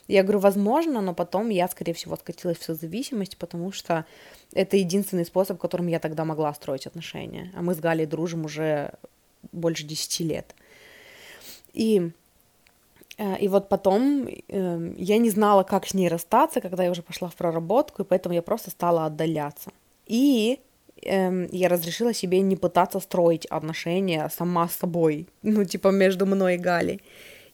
Я говорю, возможно, но потом я, скорее всего, скатилась в созависимость, потому что это единственный способ, которым я тогда могла строить отношения. А мы с Галей дружим уже больше десяти лет. И, э, и вот потом эм, я не знала, как с ней расстаться, когда я уже пошла в проработку, и поэтому я просто стала отдаляться. И эм, я разрешила себе не пытаться строить отношения сама с собой, ну, типа между мной и Галей.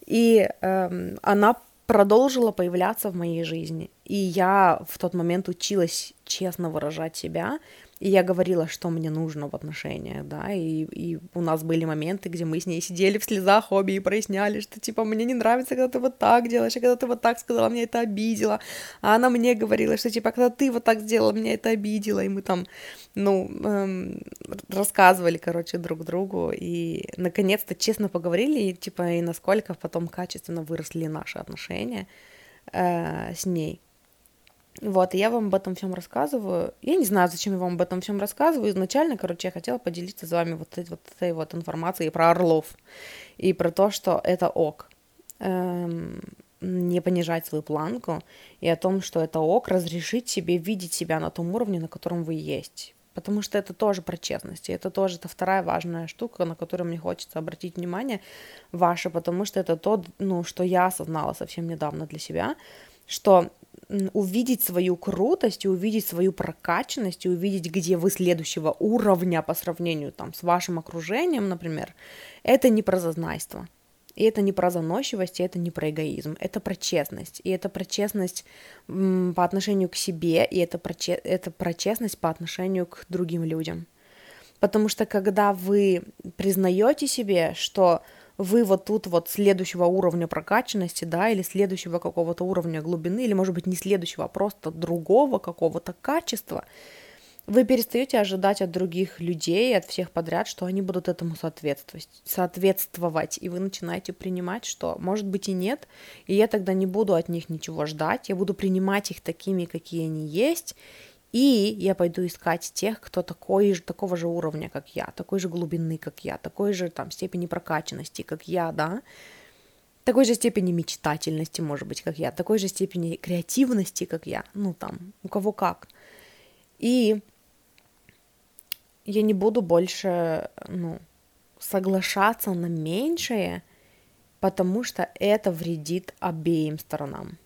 И эм, она продолжила появляться в моей жизни. И я в тот момент училась честно выражать себя, и я говорила, что мне нужно в отношениях, да, и, и у нас были моменты, где мы с ней сидели в слезах обе и проясняли, что, типа, мне не нравится, когда ты вот так делаешь, а когда ты вот так сказала, мне это обидело, а она мне говорила, что, типа, когда ты вот так сделала, мне это обидело, и мы там, ну, эм, рассказывали, короче, друг другу, и, наконец-то, честно поговорили, и, типа, и насколько потом качественно выросли наши отношения э, с ней. Вот, и я вам об этом всем рассказываю. Я не знаю, зачем я вам об этом всем рассказываю. Изначально, короче, я хотела поделиться с вами вот, этой вот этой вот информацией про орлов и про то, что это ок. Эм, не понижать свою планку и о том, что это ок, разрешить себе видеть себя на том уровне, на котором вы есть. Потому что это тоже про честность, и это тоже это вторая важная штука, на которую мне хочется обратить внимание ваше, потому что это то, ну, что я осознала совсем недавно для себя, что увидеть свою крутость и увидеть свою прокачанность и увидеть, где вы следующего уровня по сравнению там с вашим окружением, например, это не про зазнайство. И это не про заносчивость, и это не про эгоизм, это про честность. И это про честность по отношению к себе, и это про, че- это про честность по отношению к другим людям. Потому что когда вы признаете себе, что вы вот тут вот следующего уровня прокачанности, да, или следующего какого-то уровня глубины, или, может быть, не следующего, а просто другого какого-то качества, вы перестаете ожидать от других людей, от всех подряд, что они будут этому соответствовать, соответствовать, и вы начинаете принимать, что может быть и нет, и я тогда не буду от них ничего ждать, я буду принимать их такими, какие они есть, и я пойду искать тех, кто такой же, такого же уровня, как я, такой же глубины, как я, такой же там степени прокачанности, как я, да, такой же степени мечтательности, может быть, как я, такой же степени креативности, как я, ну там, у кого как. И я не буду больше, ну, соглашаться на меньшее, потому что это вредит обеим сторонам.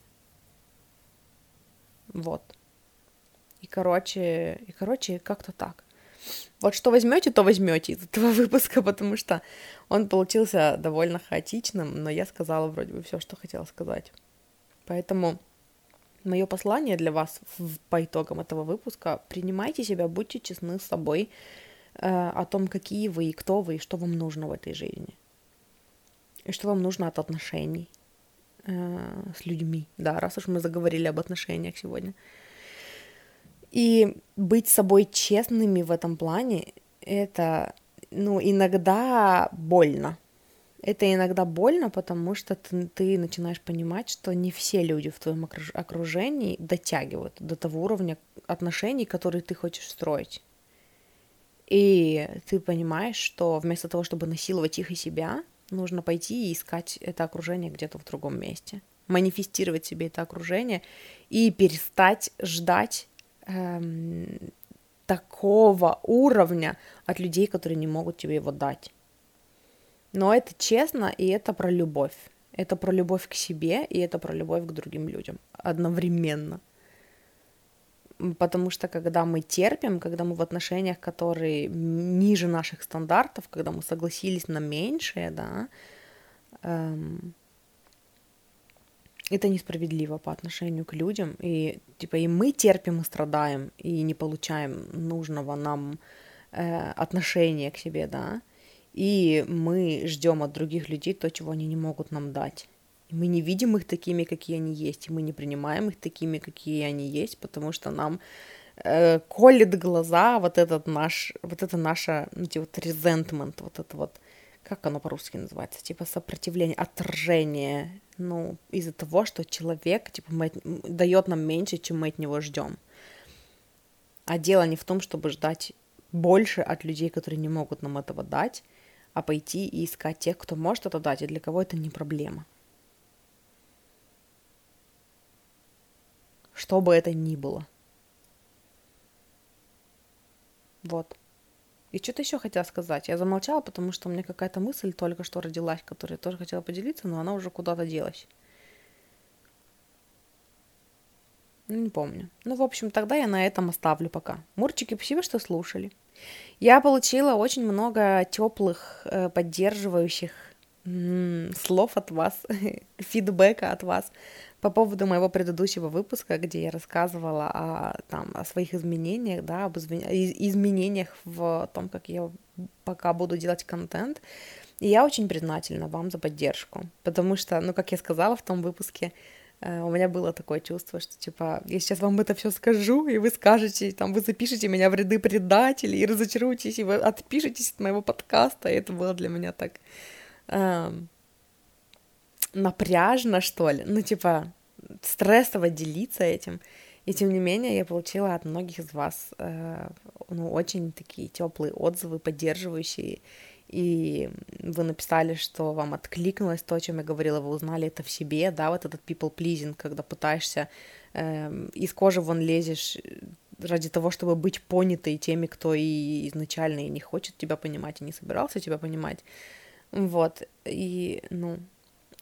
Вот. Короче, и, короче, как-то так. Вот что возьмете, то возьмете из этого выпуска, потому что он получился довольно хаотичным, но я сказала вроде бы все, что хотела сказать. Поэтому мое послание для вас по итогам этого выпуска принимайте себя, будьте честны с собой э, о том, какие вы и кто вы, и что вам нужно в этой жизни. И что вам нужно от отношений э, с людьми. Да, раз уж мы заговорили об отношениях сегодня. И быть собой честными в этом плане, это, ну, иногда больно. Это иногда больно, потому что ты, ты начинаешь понимать, что не все люди в твоем окружении дотягивают до того уровня отношений, которые ты хочешь строить. И ты понимаешь, что вместо того, чтобы насиловать их и себя, нужно пойти и искать это окружение где-то в другом месте. Манифестировать себе это окружение и перестать ждать эм, такого уровня от людей, которые не могут тебе его дать. Но это честно, и это про любовь. Это про любовь к себе, и это про любовь к другим людям одновременно. Потому что когда мы терпим, когда мы в отношениях, которые ниже наших стандартов, когда мы согласились на меньшее, да, эм, это несправедливо по отношению к людям, и типа и мы терпим и страдаем, и не получаем нужного нам э, отношения к себе, да, и мы ждем от других людей то, чего они не могут нам дать. И мы не видим их такими, какие они есть, и мы не принимаем их такими, какие они есть, потому что нам э, колет глаза вот этот наш, вот это ну, типа, вот resentment, вот это вот, как оно по-русски называется, типа сопротивление, отторжение, ну, из-за того, что человек, типа, мы, дает нам меньше, чем мы от него ждем. А дело не в том, чтобы ждать больше от людей, которые не могут нам этого дать, а пойти и искать тех, кто может это дать, и для кого это не проблема. Что бы это ни было. Вот. И что-то еще хотела сказать. Я замолчала, потому что у меня какая-то мысль только что родилась, которую я тоже хотела поделиться, но она уже куда-то делась. Ну, не помню. Ну, в общем, тогда я на этом оставлю пока. Мурчики, спасибо, что слушали. Я получила очень много теплых, э, поддерживающих слов от вас, фидбэка от вас по поводу моего предыдущего выпуска, где я рассказывала о, там, о своих изменениях, да, об изменениях в том, как я пока буду делать контент. И я очень признательна вам за поддержку, потому что, ну, как я сказала в том выпуске, э, у меня было такое чувство, что, типа, я сейчас вам это все скажу, и вы скажете, там, вы запишете меня в ряды предателей, и разочаруетесь, и вы отпишетесь от моего подкаста, и это было для меня так эм, напряжно, что ли, ну, типа, стрессово делиться этим. И тем не менее, я получила от многих из вас э, ну, очень такие теплые отзывы, поддерживающие. И вы написали, что вам откликнулось то, о чем я говорила, вы узнали это в себе, да, вот этот people pleasing, когда пытаешься э, из кожи вон лезешь ради того, чтобы быть понятой теми, кто и изначально и не хочет тебя понимать, и не собирался тебя понимать. Вот, и, ну,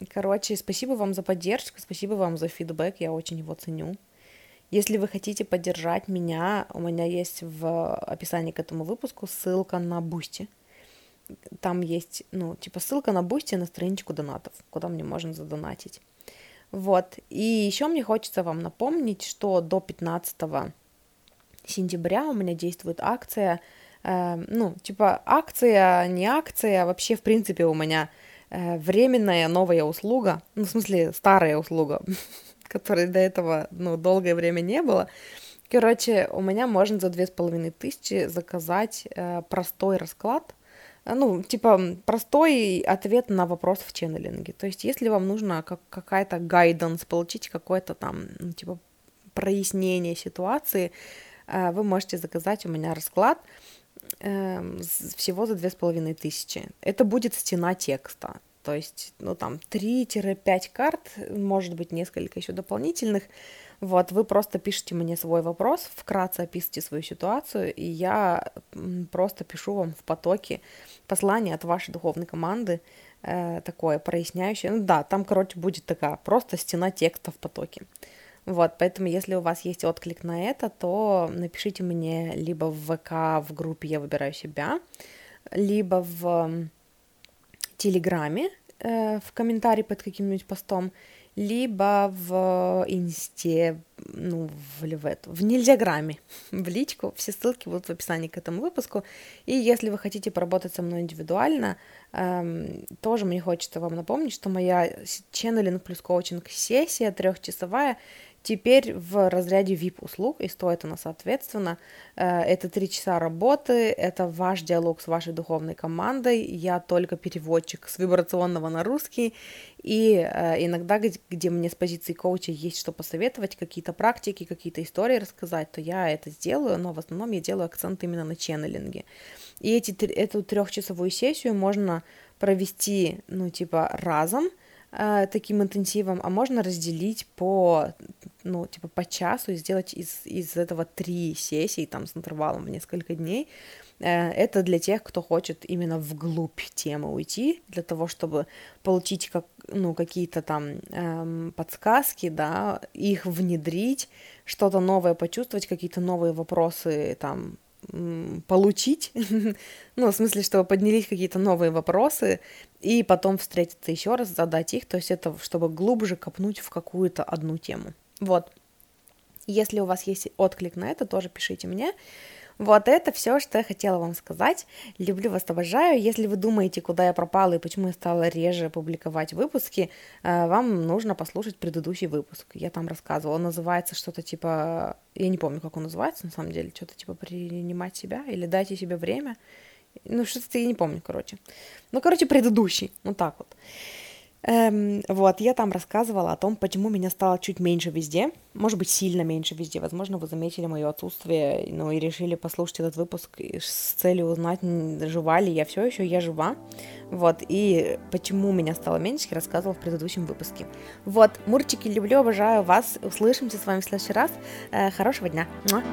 Короче, спасибо вам за поддержку, спасибо вам за фидбэк, я очень его ценю. Если вы хотите поддержать меня, у меня есть в описании к этому выпуску ссылка на Бусти. Там есть, ну, типа ссылка на Бусти на страничку донатов, куда мне можно задонатить. Вот. И еще мне хочется вам напомнить, что до 15 сентября у меня действует акция, э, ну, типа акция, не акция, вообще, в принципе, у меня временная новая услуга, ну, в смысле, старая услуга, которой до этого, ну, долгое время не было. Короче, у меня можно за две с половиной тысячи заказать э, простой расклад, э, ну, типа, простой ответ на вопрос в ченнелинге. То есть, если вам нужно как, какая-то гайденс, получить какое-то там, ну, типа, прояснение ситуации, э, вы можете заказать у меня расклад э, всего за две с половиной тысячи. Это будет стена текста. То есть, ну, там, 3-5 карт, может быть, несколько еще дополнительных. Вот, вы просто пишите мне свой вопрос, вкратце описывайте свою ситуацию, и я просто пишу вам в потоке послание от вашей духовной команды, э, такое проясняющее. Ну да, там, короче, будет такая просто стена текста в потоке. Вот, поэтому если у вас есть отклик на это, то напишите мне либо в ВК в группе «Я выбираю себя», либо в Телеграме э, в комментарии под каким-нибудь постом, либо в инсте, ну, в, в, в нельзяграме, в личку. Все ссылки будут в описании к этому выпуску. И если вы хотите поработать со мной индивидуально, эм, тоже мне хочется вам напомнить, что моя ченнелинг плюс коучинг сессия трехчасовая Теперь в разряде VIP-услуг, и стоит она соответственно. Э, это три часа работы, это ваш диалог с вашей духовной командой, я только переводчик с вибрационного на русский, и э, иногда, где мне с позиции коуча есть что посоветовать, какие-то практики, какие-то истории рассказать, то я это сделаю, но в основном я делаю акцент именно на ченнелинге. И эти, эту трехчасовую сессию можно провести, ну, типа, разом, э, таким интенсивом, а можно разделить по, ну, типа по часу и сделать из, из этого три сессии, там, с интервалом в несколько дней. Э, это для тех, кто хочет именно вглубь темы уйти, для того, чтобы получить как, ну, какие-то там эм, подсказки, да, их внедрить, что-то новое почувствовать, какие-то новые вопросы там получить, ну, в смысле, что поднялись какие-то новые вопросы, и потом встретиться еще раз, задать их, то есть это чтобы глубже копнуть в какую-то одну тему. Вот. Если у вас есть отклик на это, тоже пишите мне. Вот это все, что я хотела вам сказать. Люблю вас, обожаю. Если вы думаете, куда я пропала и почему я стала реже публиковать выпуски, э, вам нужно послушать предыдущий выпуск. Я там рассказывала. Он называется что-то типа... Я не помню, как он называется, на самом деле. Что-то типа «Принимать себя» или «Дайте себе время». Ну, что-то я не помню, короче. Ну, короче, предыдущий. Вот так вот. Эм, вот, я там рассказывала о том, почему меня стало чуть меньше везде, может быть, сильно меньше везде. Возможно, вы заметили мое отсутствие, ну, и решили послушать этот выпуск с целью узнать, жива ли я все еще, я жива. Вот, и почему меня стало меньше, я рассказывала в предыдущем выпуске. Вот, мурчики, люблю, обожаю вас, услышимся с вами в следующий раз. Э, хорошего дня. Муа.